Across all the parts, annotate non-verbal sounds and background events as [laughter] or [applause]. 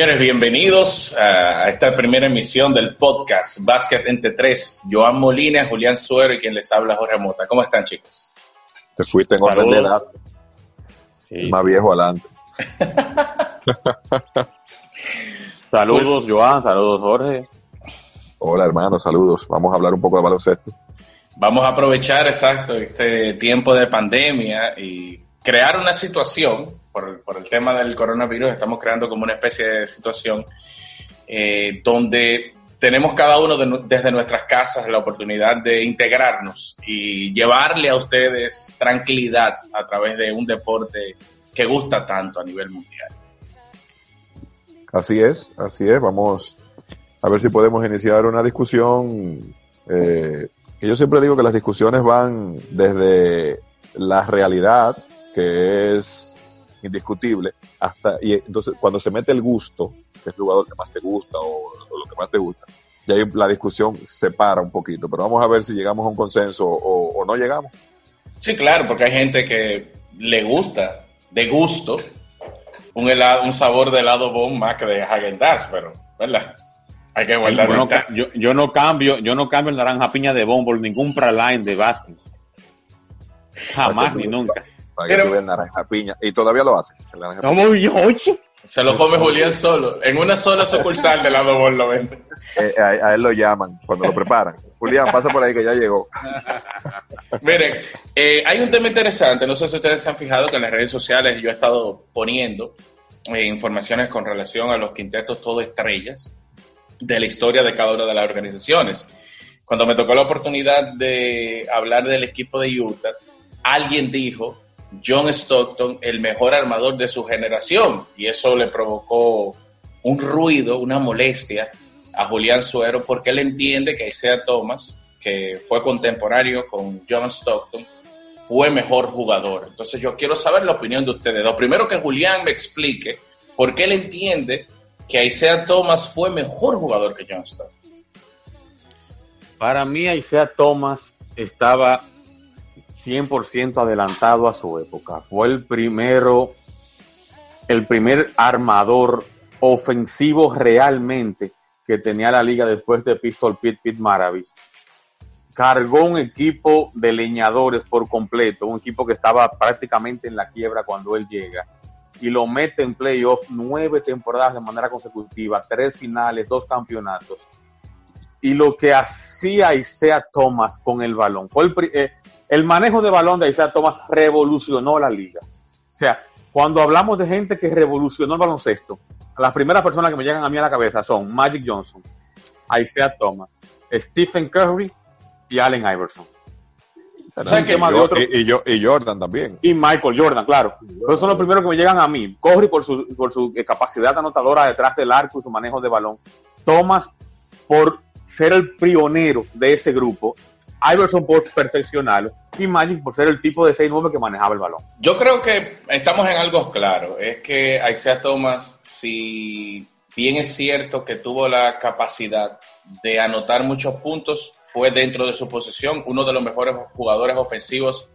Señores, bienvenidos a esta primera emisión del podcast Básquet entre tres. Joan Molina, Julián Suero y quien les habla Jorge Mota. ¿Cómo están, chicos? Te fuiste en orden de edad. Más viejo adelante. [laughs] saludos, Joan. Saludos, Jorge. Hola, hermano. Saludos. Vamos a hablar un poco de baloncesto. Vamos a aprovechar, exacto, este tiempo de pandemia y crear una situación por, por, el tema del coronavirus, estamos creando como una especie de situación eh, donde tenemos cada uno de, desde nuestras casas la oportunidad de integrarnos y llevarle a ustedes tranquilidad a través de un deporte que gusta tanto a nivel mundial. Así es, así es. Vamos a ver si podemos iniciar una discusión. Eh, yo siempre digo que las discusiones van desde la realidad, que es indiscutible, hasta, y entonces cuando se mete el gusto, que es el jugador que más te gusta o, lo que más te gusta, y ahí la discusión se para un poquito, pero vamos a ver si llegamos a un consenso o, no llegamos. Sí, claro, porque hay gente que le gusta, de gusto, un helado, un sabor de helado bon más que de Hagen pero, ¿verdad? Hay que guardar yo, yo, no cambio, yo no cambio el naranja piña de bon por ningún praline de básquet. Jamás ni nunca el naranja piña. Y todavía lo hace. Se lo come Julián solo. En una sola sucursal de la Bol lo vende. Eh, a, él lo llaman cuando lo preparan. Julián, pasa por ahí que ya llegó. [laughs] Miren, eh, hay un tema interesante. No sé si ustedes se han fijado que en las redes sociales yo he estado poniendo eh, informaciones con relación a los quintetos todo estrellas de la historia de cada una de las organizaciones. Cuando me tocó la oportunidad de hablar del equipo de Utah, alguien dijo John Stockton el mejor armador de su generación y eso le provocó un ruido, una molestia a Julián Suero porque él entiende que Isaiah Thomas, que fue contemporáneo con John Stockton, fue mejor jugador. Entonces yo quiero saber la opinión de ustedes. Lo primero que Julián me explique por qué él entiende que Isaiah Thomas fue mejor jugador que John Stockton. Para mí Isaiah Thomas estaba 100% adelantado a su época. Fue el primero, el primer armador ofensivo realmente que tenía la liga después de Pistol Pit Pit Maravis. Cargó un equipo de leñadores por completo, un equipo que estaba prácticamente en la quiebra cuando él llega y lo mete en playoff nueve temporadas de manera consecutiva, tres finales, dos campeonatos. Y lo que hacía Isaiah Thomas con el balón fue el, eh, el manejo de balón de Isaiah Thomas revolucionó la liga. O sea, cuando hablamos de gente que revolucionó el baloncesto, las primeras personas que me llegan a mí a la cabeza son Magic Johnson, Isaiah Thomas, Stephen Curry y Allen Iverson. y, Jordan también. Y Michael Jordan, claro. Esos son los primeros que me llegan a mí. Curry por su, por su capacidad anotadora detrás del arco y su manejo de balón. Thomas por ser el pionero de ese grupo Iverson por perfeccionarlo y Magic por ser el tipo de 6-9 que manejaba el balón. Yo creo que estamos en algo claro, es que Isaiah Thomas, si bien es cierto que tuvo la capacidad de anotar muchos puntos, fue dentro de su posición uno de los mejores jugadores ofensivos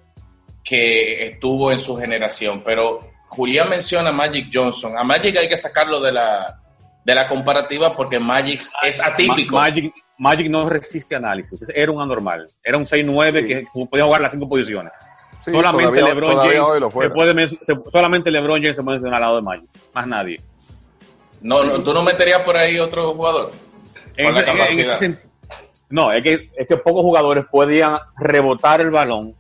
que estuvo en su generación, pero Julián menciona a Magic Johnson, a Magic hay que sacarlo de la, de la comparativa porque Magic es atípico. Magic, Magic no resiste análisis, era un anormal, era un 6-9 que podía jugar las cinco posiciones. solamente, LeBron James solamente LeBron James se puede mencionar al lado de Magic, más nadie. No, no, ¿Tú no meterías por ahí otro jugador? no, es que, es que pocos jugadores podían rebotar el balón.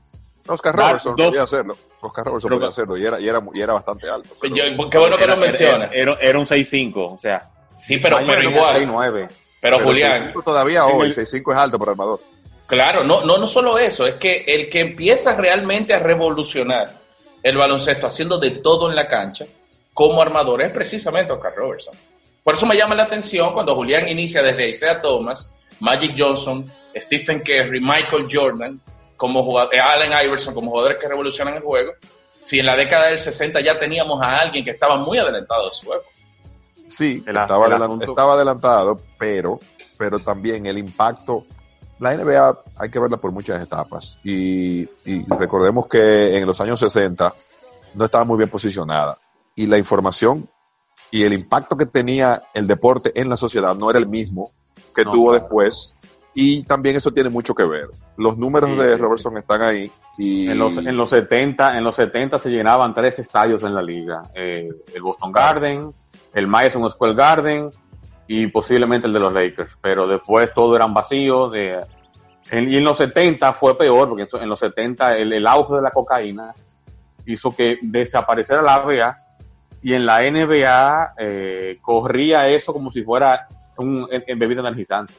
Oscar Robertson podía hacerlo. Oscar Robertson podía hacerlo y era, y era, y era bastante alto. qué bueno que lo mencionas. Era, era, un 6-5, o sea. Sí, pero, pero igual. 6-9. Pero, Julián. todavía hoy, 6'5 es alto para armador. Claro, no, no, no solo eso, es que el que empieza realmente a revolucionar el baloncesto haciendo de todo en la cancha como armador es precisamente Oscar Robertson. Por eso me llama la atención cuando Julián inicia desde Isaiah Thomas, Magic Johnson, Stephen Curry, Michael Jordan, como jugador, eh, Allen Iverson como jugadores que revolucionan el juego. Si en la década del 60 ya teníamos a alguien que estaba muy adelantado de su época. Sí, estaba, adelantado, pero, pero también el impacto. La NBA hay que verla por muchas etapas y, recordemos que en los años 60 no estaba muy bien posicionada y la información y el impacto que tenía el deporte en la sociedad no era el mismo que No, tuvo después. Y también eso tiene mucho que ver. Los números Sí, de sí, Robertson están ahí. Y En los, en los 70, en los 70 se llenaban tres estadios en la liga. Eh, el Boston Garden, el Madison Square Garden y posiblemente el de los Lakers. Pero después todo eran vacíos. De, en- y en los 70 fue peor, porque en los 70 el, el auge de la cocaína hizo que desapareciera la NBA y en la NBA eh, corría eso como si fuera un en, en bebida energizante.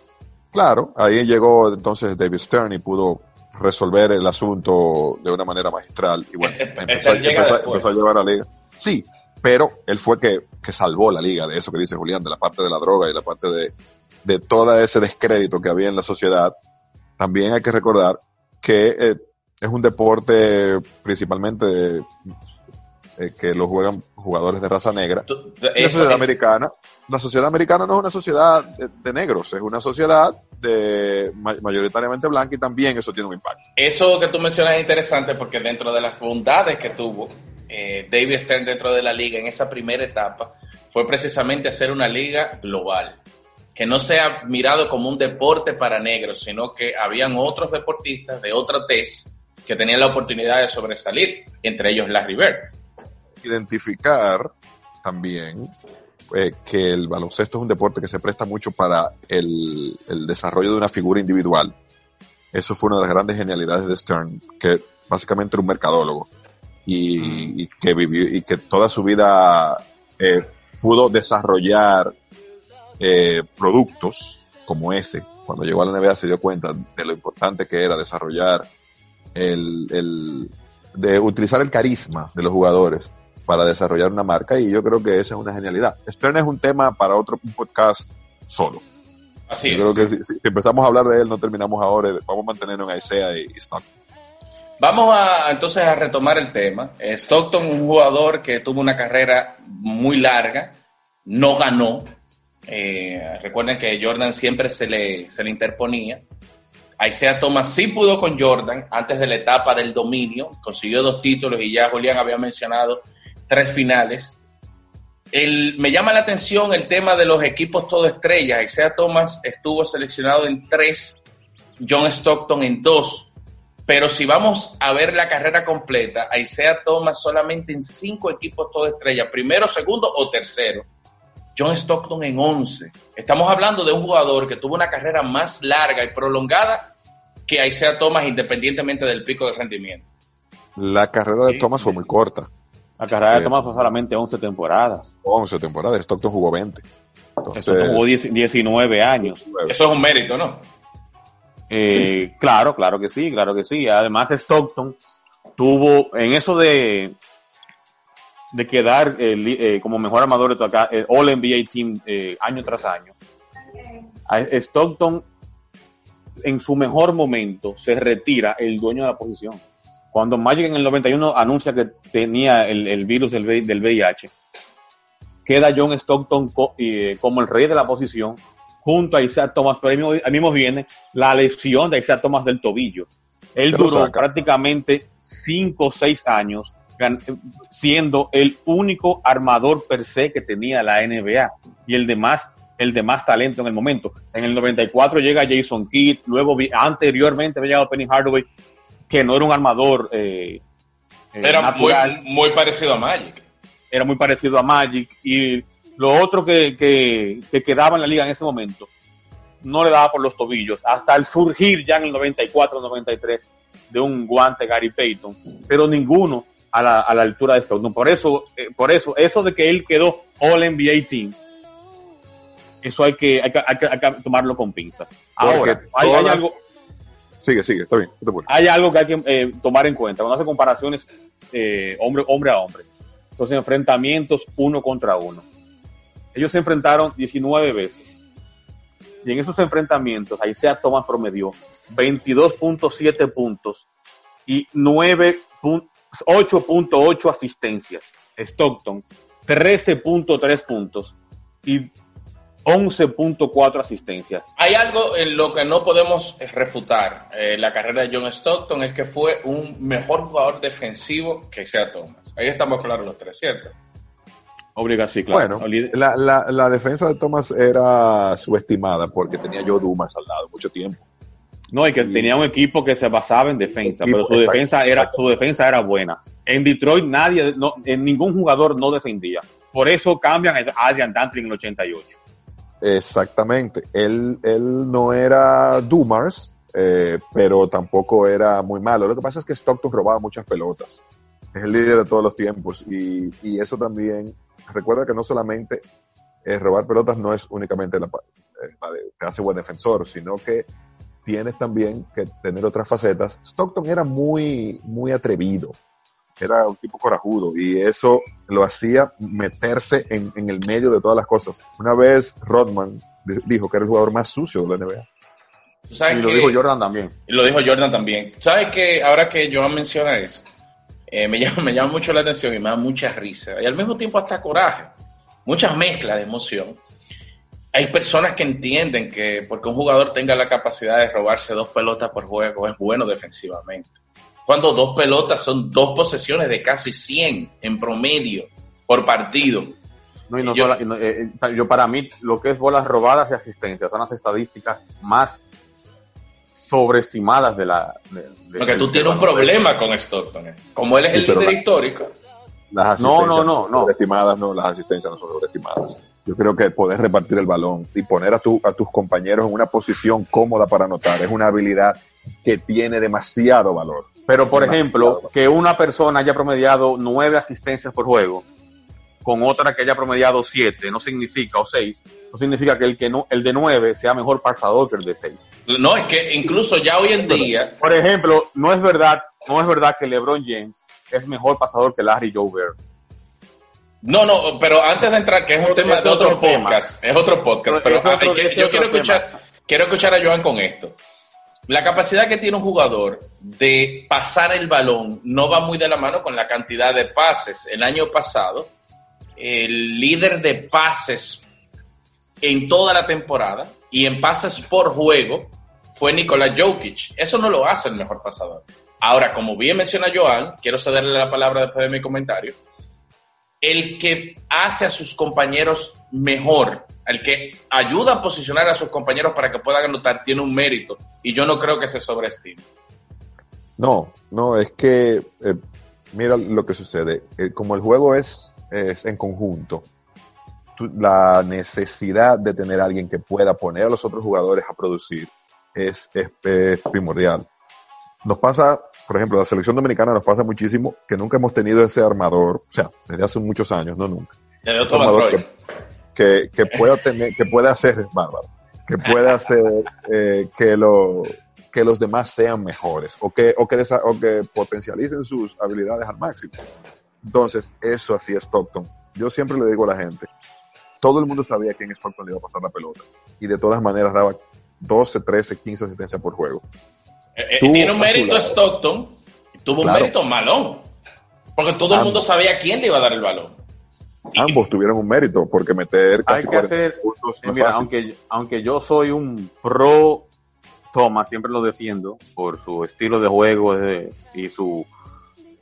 Claro, ahí llegó entonces David Stern y pudo resolver el asunto de una manera magistral. Y bueno, [laughs] empezó, empezó a llevar a la liga. Sí, pero él fue que, que salvó la liga de eso que dice Julián, de la parte de la droga y la parte de, de todo ese descrédito que había en la sociedad. También hay que recordar que eh, es un deporte principalmente eh, que lo juegan jugadores de raza negra. Tú- La sociedad es- americana, la sociedad americana no es una sociedad de, de negros, es una sociedad de ma- mayoritariamente blanca y también eso tiene un impacto. Eso que tú mencionas es interesante porque dentro de las bondades que tuvo eh, David Stern dentro de la liga en esa primera etapa fue precisamente hacer una liga global, que no sea mirado como un deporte para negros, sino que habían otros deportistas de otra tez que tenían la oportunidad de sobresalir, entre ellos Larry Bird. Identificar también eh, que el baloncesto es un deporte que se presta mucho para el, el desarrollo de una figura individual. Eso fue una de las grandes genialidades de Stern, que básicamente era un mercadólogo y, y que vivió y que toda su vida eh, pudo desarrollar eh, productos como ese. Cuando llegó a la NBA se dio cuenta de lo importante que era desarrollar el, el de utilizar el carisma de los jugadores para desarrollar una marca y yo creo que esa es una genialidad. Stern es un tema para otro podcast solo. Así yo es. creo que si, si empezamos a hablar de él no terminamos ahora, vamos a mantenernos en Isaiah y, y Stockton. Vamos a entonces a retomar el tema. Eh, Stockton, un jugador que tuvo una carrera muy larga, no ganó. Eh, recuerden que Jordan siempre se le, se le interponía. Isaiah Thomas sí pudo con Jordan antes de la etapa del dominio, consiguió dos títulos y ya Julián había mencionado tres finales. Me llama la atención el tema de los equipos todo estrellas. Isaiah Thomas estuvo seleccionado en tres, John Stockton en dos. Pero si vamos a ver la carrera completa, Isaiah Thomas solamente en cinco equipos todo estrella, primero, segundo o tercero. John Stockton en 11. Estamos hablando de un jugador que tuvo una carrera más larga y prolongada que Isaiah Thomas independientemente del pico de rendimiento. La carrera de Sí, Thomas fue muy corta, La carrera Eh, de Thomas fue solamente 11 temporadas. 11 temporadas, Stockton jugó 20. Entonces, Stockton jugó 10 19 años. Eso es un mérito, ¿no? Eh. Claro, claro que sí, claro que sí. Además, Stockton tuvo en eso de de quedar eh, eh, como mejor armador de toda acá, el All NBA Team eh, año tras año. Stockton, en su mejor momento, se retira el dueño de la posición. Cuando Magic en el 91 anuncia que tenía el, el virus del, del VIH, queda John Stockton co- eh, como el rey de la posición, junto a Isaiah Thomas, pero ahí mismo, ahí mismo viene la lesión de Isaiah Thomas del tobillo. Él Se duró prácticamente cinco o seis años gan- siendo el único armador per se que tenía la NBA y el de más el de más talento en el momento. En el 94 llega Jason Kidd, luego vi- anteriormente había llegado Penny Hardaway, que no era un armador eh, eh, Era muy, muy parecido a Magic. era muy parecido a Magic y lo otro que, que, que quedaba en la liga en ese momento no le daba por los tobillos hasta el surgir ya en el 94-93 de un guante Gary Payton, pero ninguno a la, a la altura de Stockton. Por eso, eh, por eso, eso de que él quedó All NBA Team, eso hay que, hay que, hay que- hay que tomarlo con pinzas. Ahora, hay, todas- algo, Sigue, sigue, está bien. no hay algo que hay que eh, tomar en cuenta cuando hace comparaciones eh, hombre, hombre a hombre. Entonces, enfrentamientos uno contra uno. Ellos se enfrentaron 19 veces. Y en esos enfrentamientos, Isaiah Thomas promedió 22.7 puntos y 9 pun- 8.8 asistencias. Stockton, 13.3 puntos y 11.4 asistencias. Hay algo en lo que no podemos refutar eh, la carrera de John Stockton es que fue un mejor jugador defensivo que Isaiah Thomas. Ahí estamos claros los tres, ¿cierto? Obligación, claro. Bueno, la, la, la, defensa de Thomas era subestimada porque tenía Joe Dumas al lado mucho tiempo. No, y que tenía un equipo que se basaba en defensa, pero su defensa era su defensa era buena. En Detroit nadie, no, en ningún jugador no defendía. Por eso cambian a Adrian Dantley en el 88. Exactamente. Él, él no era Dumas, eh, pero tampoco era muy malo. Lo que pasa es que Stockton robaba muchas pelotas. Es el líder de todos los tiempos y, y eso también, recuerda que no solamente eh, robar pelotas no es únicamente la, eh, la de, te hace buen defensor, sino que tienes también que tener otras facetas. Stockton era muy, muy atrevido, era un tipo corajudo y eso lo hacía meterse en, en el medio de todas las cosas. Una vez Rodman dijo que era el jugador más sucio de la NBA y lo dijo Jordan también. Y lo dijo Jordan también. ¿Sabes que ahora que Joan menciona eso, eh, me, [laughs] llama, me llama mucho la atención y me da mucha risa. Y al mismo tiempo hasta coraje. Muchas mezclas de emoción. Hay personas que entienden que porque un jugador tenga la capacidad de robarse dos pelotas por juego es bueno defensivamente. Cuando dos pelotas son dos posesiones de casi 100 en promedio por partido. No, y no yo, solo, eh, yo, para mí lo que es bolas robadas y asistencias son las estadísticas más sobreestimadas de la... De, de, Porque tú tienes un problema con Stockton. Eh. Como él es el líder la, histórico. Las no, no, no, no. Sobreestimadas, no, las asistencias no son sobreestimadas. Yo creo que poder repartir el balón y poner a, tu, a tus compañeros en una posición cómoda para anotar es una habilidad que tiene demasiado valor. Pero, por ejemplo, valor. que una persona haya promediado nueve asistencias por juego con otra que haya promediado 7, no significa, o 6, no significa que el, que no, el de 9 sea mejor pasador que el de 6. No, es que incluso ya hoy en día... Por ejemplo, no es verdad, no es verdad que LeBron James es mejor pasador que Larry Jover. No, no, pero antes de entrar, que es un tema de otro, otro podcast, tema. es otro podcast, pero, pero otro, que, yo quiero escuchar, quiero escuchar a Joan con esto. La capacidad que tiene un jugador de pasar el balón no va muy de la mano con la cantidad de pases. El año pasado, el líder de pases en toda la temporada y en pases por juego fue Nikola Jokic. Eso no lo hace el mejor pasador. Ahora, como bien menciona Joan, quiero cederle la palabra después de mi comentario, el que hace a sus compañeros mejor, el que ayuda a posicionar a sus compañeros para que puedan anotar, tiene un mérito y yo no creo que se sobreestime. No, no, es que eh, mira lo que sucede. Eh, como el juego es es en conjunto. La necesidad de tener a alguien que pueda poner a los otros jugadores a producir es, es, es primordial. Nos pasa, por ejemplo, la selección dominicana nos pasa muchísimo que nunca hemos tenido ese armador, o sea, desde hace muchos años, no nunca. Ese armador que, que, que, pueda tener, que pueda hacer, bárbaro, que pueda hacer eh, que lo, que los demás sean mejores o que, o que, o que potencialicen sus habilidades al máximo. Entonces, eso hacía Stockton. Yo siempre le digo a la gente, todo el mundo sabía quién Stockton le iba a pasar la pelota. Y de todas maneras daba 12, 13, 15 asistencias por juego. Eh, tiene un mérito Stockton, tuvo claro. un mérito Malón. Porque todo Ambos. el mundo sabía quién le iba a dar el balón. Ambos tuvieron un mérito, porque meter casi Hay que hacer, puntos no mira, aunque, aunque yo soy un pro Thomas, siempre lo defiendo por su estilo de juego eh, y su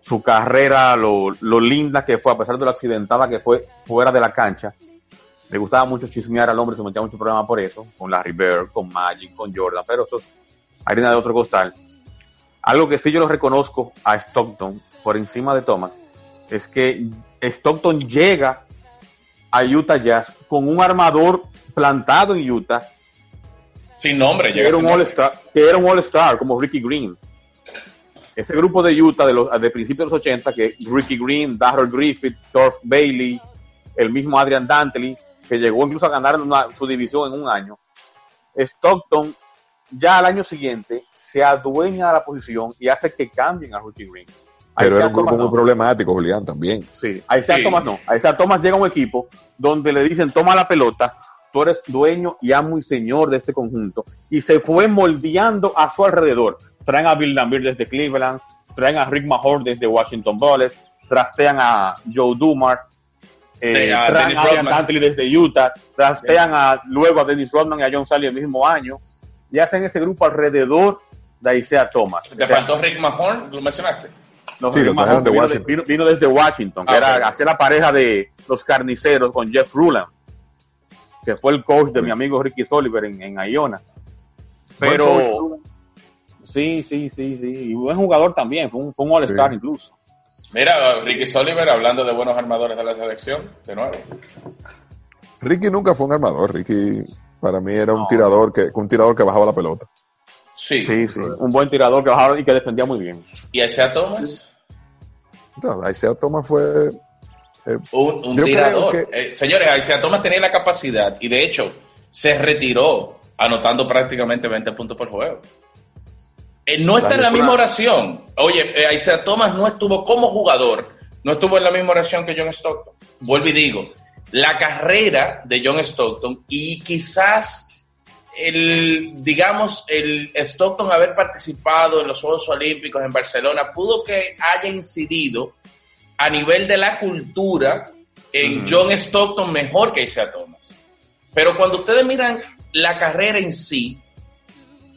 su carrera, lo, lo, linda que fue, a pesar de lo accidentada que fue fuera de la cancha. Le gustaba mucho chismear al hombre, se metía mucho problema por eso, con Larry Bird, con Magic, con Jordan, pero eso es harina de otro costal. Algo que sí yo lo reconozco a Stockton por encima de Thomas es que Stockton llega a Utah Jazz con un armador plantado en Utah. Sin nombre, que era, un all -star, que era un All-Star, como Ricky Green ese grupo de Utah de, los, de principios de los 80, que Ricky Green, Darrell Griffith, Torf Bailey, el mismo Adrian Dantley, que llegó incluso a ganar una, su división en un año, Stockton ya al año siguiente se adueña de la posición y hace que cambien a Ricky Green. Pero era un grupo muy no. problemático, Julián, también. Sí, a Isaiah sí. Thomas no. A Isaiah Thomas llega un equipo donde le dicen, toma la pelota, tú eres dueño y amo y señor de este conjunto. Y se fue moldeando a su alrededor traen a Bill Lambert desde Cleveland, traen a Rick Mahorn desde Washington Bullets, trastean a Joe Dumas, eh, a traen a Adrian Dantley desde Utah, trastean a, luego a Dennis Rodman y a John Sally el mismo año, y hacen ese grupo alrededor de Isaiah Thomas. ¿Te o sea, faltó Rick Mahorn? ¿Lo mencionaste? Sí, Rick de vino, Washington. vino- vino desde Washington, que Ah, era ok. hacer la pareja de los carniceros con Jeff Ruland, que fue el coach de mi amigo Ricky Soliver en, en Iona. Pero sí, sí, sí, sí, y buen jugador también, fue un, fue un All-Star Sí. incluso. Mira, Ricky Soliver hablando de buenos armadores de la selección, de nuevo. Ricky nunca fue un armador. Ricky para mí era un No. tirador que un tirador que bajaba la pelota. Sí. Sí, sí, un buen tirador que bajaba y que defendía muy bien. ¿Y Isaiah Thomas? No, Isaiah Thomas fue eh, Un, tirador. que- Eh, señores, Isaiah Thomas tenía la capacidad y de hecho se retiró anotando prácticamente 20 puntos por juego. Eh, no está en la misma oración. Oye, eh, Isaiah Thomas no estuvo como jugador, no estuvo en la misma oración que John Stockton. Vuelvo y digo, la carrera de John Stockton y quizás el, digamos, el Stockton haber participado en los Juegos Olímpicos en Barcelona pudo que haya incidido a nivel de la cultura en John Stockton mejor que Isaiah Thomas. Pero cuando ustedes miran la carrera en sí,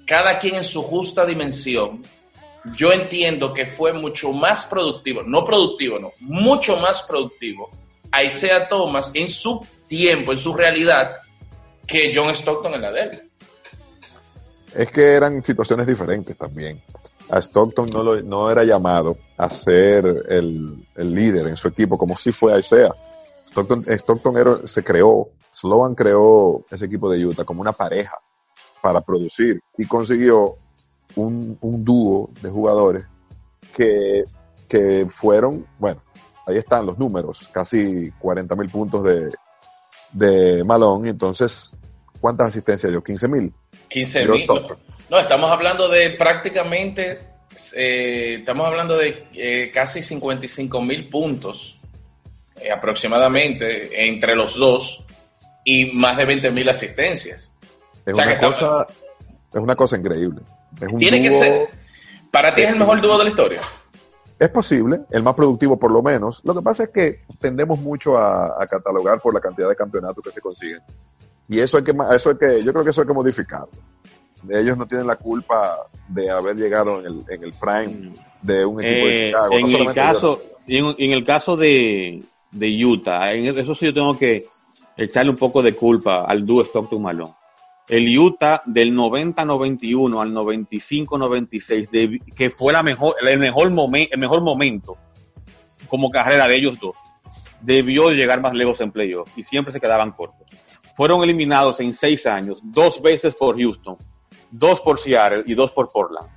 cada quien en su justa dimensión, yo entiendo que fue mucho más productivo, no productivo, no, mucho más productivo a Isaiah Thomas en su tiempo, en su realidad, que John Stockton en la de él. Es que eran situaciones diferentes también. A Stockton no, lo- no era llamado a ser el, el líder en su equipo, como si fue a Isaiah. Stockton, Stockton era- se creó, Sloan creó ese equipo de Utah como una pareja para producir y consiguió un, un dúo de jugadores que, que fueron, bueno, ahí están los números, casi 40 mil puntos de, de Malone, entonces, ¿cuántas asistencias dio? 15 mil. 15 Tiró mil. No, estamos hablando de prácticamente, eh, estamos hablando de eh, casi 55 mil puntos eh, aproximadamente entre los dos y más de 20 mil asistencias. Es O sea, una cosa, es una cosa increíble. Es un Tiene que ser, para ti es el mejor dúo de la historia. Es posible, el más productivo por lo menos. Lo que pasa es que tendemos mucho a, a catalogar por la cantidad de campeonatos que se consiguen. Y eso hay que, eso hay que, yo creo que eso hay que modificarlo. Ellos no tienen la culpa de haber llegado en el, en el prime de un equipo de Eh, Chicago. No en, el caso, en, en el caso de, de Utah, en eso sí yo tengo que echarle un poco de culpa al dúo Stockton Malone. El Utah del 90-91 al 95-96, de- que fue la mejor, el, mejor momen- el mejor momento como carrera de ellos dos, debió de llegar más lejos en playoff y siempre se quedaban cortos. Fueron eliminados en seis años, dos veces por Houston, dos por Seattle y dos por Portland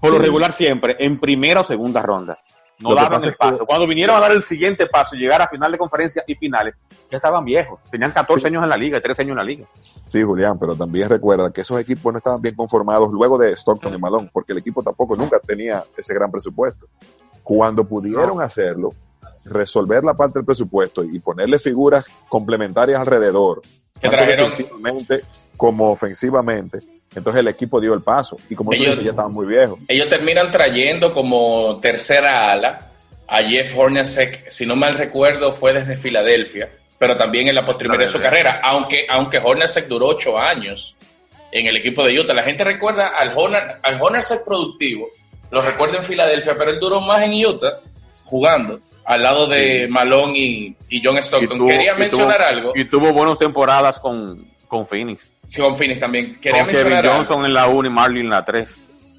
por lo regular siempre en primera o segunda ronda. No Lo daban el es que- paso. Cuando vinieron a dar el siguiente paso llegar a final de conferencia y finales, ya estaban viejos. Tenían 14 años en la liga y 13 años en la liga. Sí, Julián, pero también recuerda que esos equipos no estaban bien conformados luego de Stockton y Malone, porque el equipo tampoco nunca tenía ese gran presupuesto. Cuando pudieron hacerlo, resolver la parte del presupuesto y ponerle figuras complementarias alrededor, Que trajeron- defensivamente como ofensivamente, entonces el equipo dio el paso. Y como Ellos- dices, ya estaban muy viejos. Ellos terminan trayendo como tercera ala a Jeff Hornacek, si no mal recuerdo, fue desde Filadelfia, pero también en la posterior de su carrera, aunque, aunque Hornacek duró ocho años en el equipo de Utah. La gente recuerda al, Horna- al Hornacek productivo, lo recuerda en Filadelfia, pero él duró más en Utah jugando al lado de Malone y, y John Stockton. Y tuvo- Quería y mencionar tuvo- algo, Y tuvo buenas temporadas con, con Phoenix. sí, con Phoenix también. Quería con Kevin mencionar algo. Johnson en la 1 y Marlin en la 3.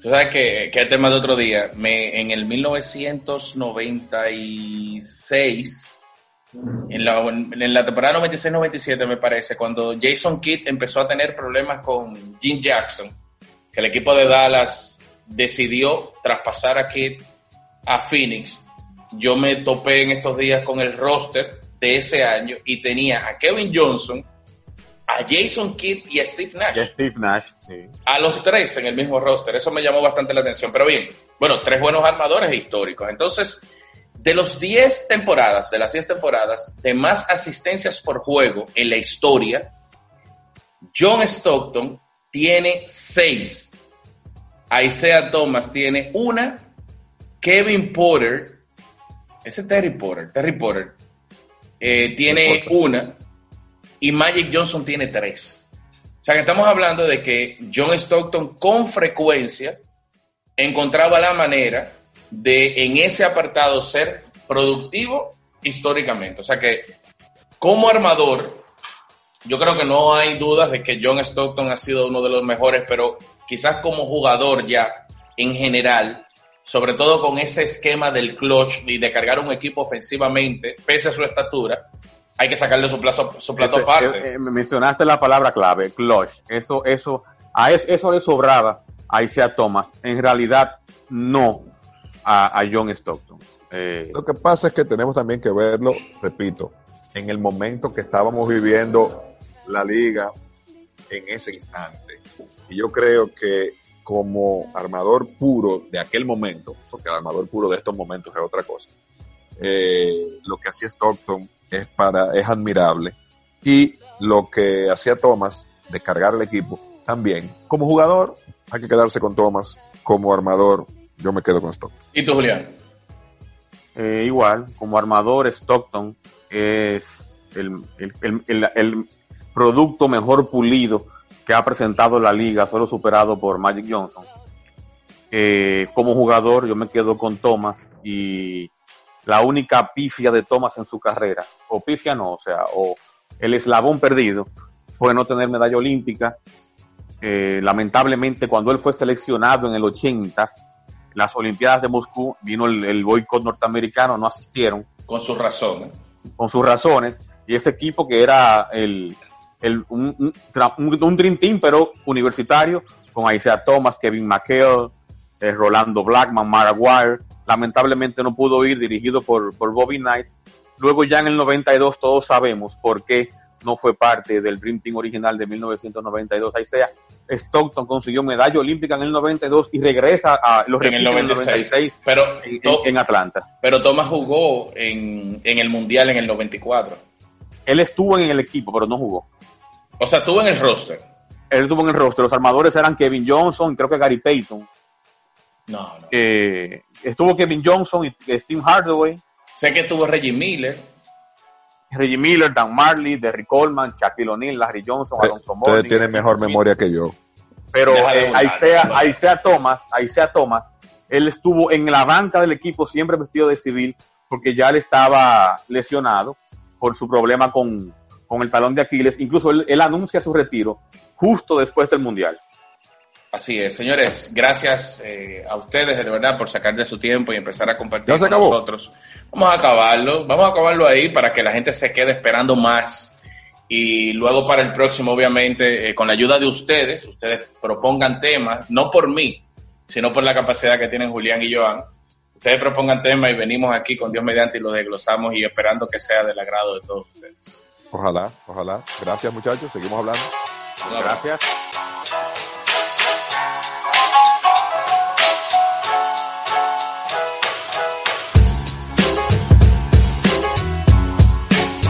Tú sabes que, que el tema de otro día, me, en el 1996, en la, en la temporada 96-97 me parece, cuando Jason Kidd empezó a tener problemas con Jim Jackson, que el equipo de Dallas decidió traspasar a Kidd a Phoenix, yo me topé en estos días con el roster de ese año y tenía a Kevin Johnson, a Jason Kidd y a Steve Nash Steve Nash. Sí. a los tres en el mismo roster. Eso me llamó bastante la atención. Pero bien, bueno, tres buenos armadores históricos. Entonces, de los 10 temporadas, de las 10 temporadas, de más asistencias por juego en la historia, John Stockton tiene 6. Isaiah Thomas tiene una. Kevin Porter, ese Terry Porter, Terry Porter, eh, tiene una. Y Magic Johnson tiene tres. O sea que estamos hablando de que John Stockton con frecuencia encontraba la manera de en ese apartado ser productivo históricamente. O sea que como armador, yo creo que no hay dudas de que John Stockton ha sido uno de los mejores, pero quizás como jugador ya en general, sobre todo con ese esquema del clutch y de cargar un equipo ofensivamente, pese a su estatura, hay que sacarle su, plazo, su plato aparte. Eh, eh, mencionaste la palabra clave, clutch. Eso, eso, a eso, eso le sobraba a Isaiah Thomas. En realidad, no a, John Stockton. Eh, Lo que pasa es que tenemos también que verlo, repito, en el momento que estábamos viviendo la liga en ese instante. Y yo creo que como armador puro de aquel momento, porque el armador puro de estos momentos es otra cosa, lo que hacía Stockton es para, es admirable. Y lo que hacía Thomas de cargar el equipo también. Como jugador, hay que quedarse con Thomas. Como armador, yo me quedo con Stockton. ¿Y tú, Julián? Eh, igual, como armador, Stockton es el, el, producto mejor pulido que ha presentado la liga, solo superado por Magic Johnson. Eh, como jugador, yo me quedo con Thomas y la única pifia de Thomas en su carrera, o pifia no, o sea, o el eslabón perdido, fue no tener medalla olímpica. Eh, lamentablemente, cuando él fue seleccionado en el 80, las Olimpiadas de Moscú, vino el, boicot norteamericano, no asistieron. Con sus razones. Con sus razones. Y ese equipo que era el, un, un, Dream Team, pero universitario, con Isaiah Thomas, Kevin McHale, eh, Rolando Blackman, Mara Wire, lamentablemente no pudo ir, dirigido por, por Bobby Knight. Luego ya en el 92 todos sabemos por qué no fue parte del Dream Team original de 1992. Ahí sea, Stockton consiguió medalla olímpica en el 92 y regresa a los en el 96, pero, en, Atlanta. Pero Thomas jugó en, en, el Mundial en el 94. Él estuvo en el equipo, pero no jugó. O sea, estuvo en el roster. Él estuvo en el roster. Los armadores eran Kevin Johnson, creo que Gary Payton. No, no. Eh, estuvo Kevin Johnson y Steve Hardaway. Sé que estuvo Reggie Miller. Reggie Miller, Dan Marley, Derrick Coleman, Shaquille O'Neal, Larry Johnson, Alonso Mourning. Ustedes tienen mejor memoria que yo. Pero eh, ahí, sea, ahí sea Thomas, ahí sea Thomas, él estuvo en la banca del equipo siempre vestido de civil porque ya le estaba lesionado por su problema con, el talón de Aquiles. Incluso él, él anuncia su retiro justo después del Mundial. Así es, señores, gracias eh, a ustedes de verdad por sacar de su tiempo y empezar a compartir con nosotros. Vamos a acabarlo, vamos a acabarlo ahí para que la gente se quede esperando más y luego para el próximo, obviamente, eh, con la ayuda de ustedes, ustedes propongan temas, no por mí, sino por la capacidad que tienen Julián y Joan. Ustedes propongan temas y venimos aquí con Dios mediante y los desglosamos y esperando que sea del agrado de todos ustedes. Ojalá, ojalá. Gracias muchachos, seguimos hablando. Gracias.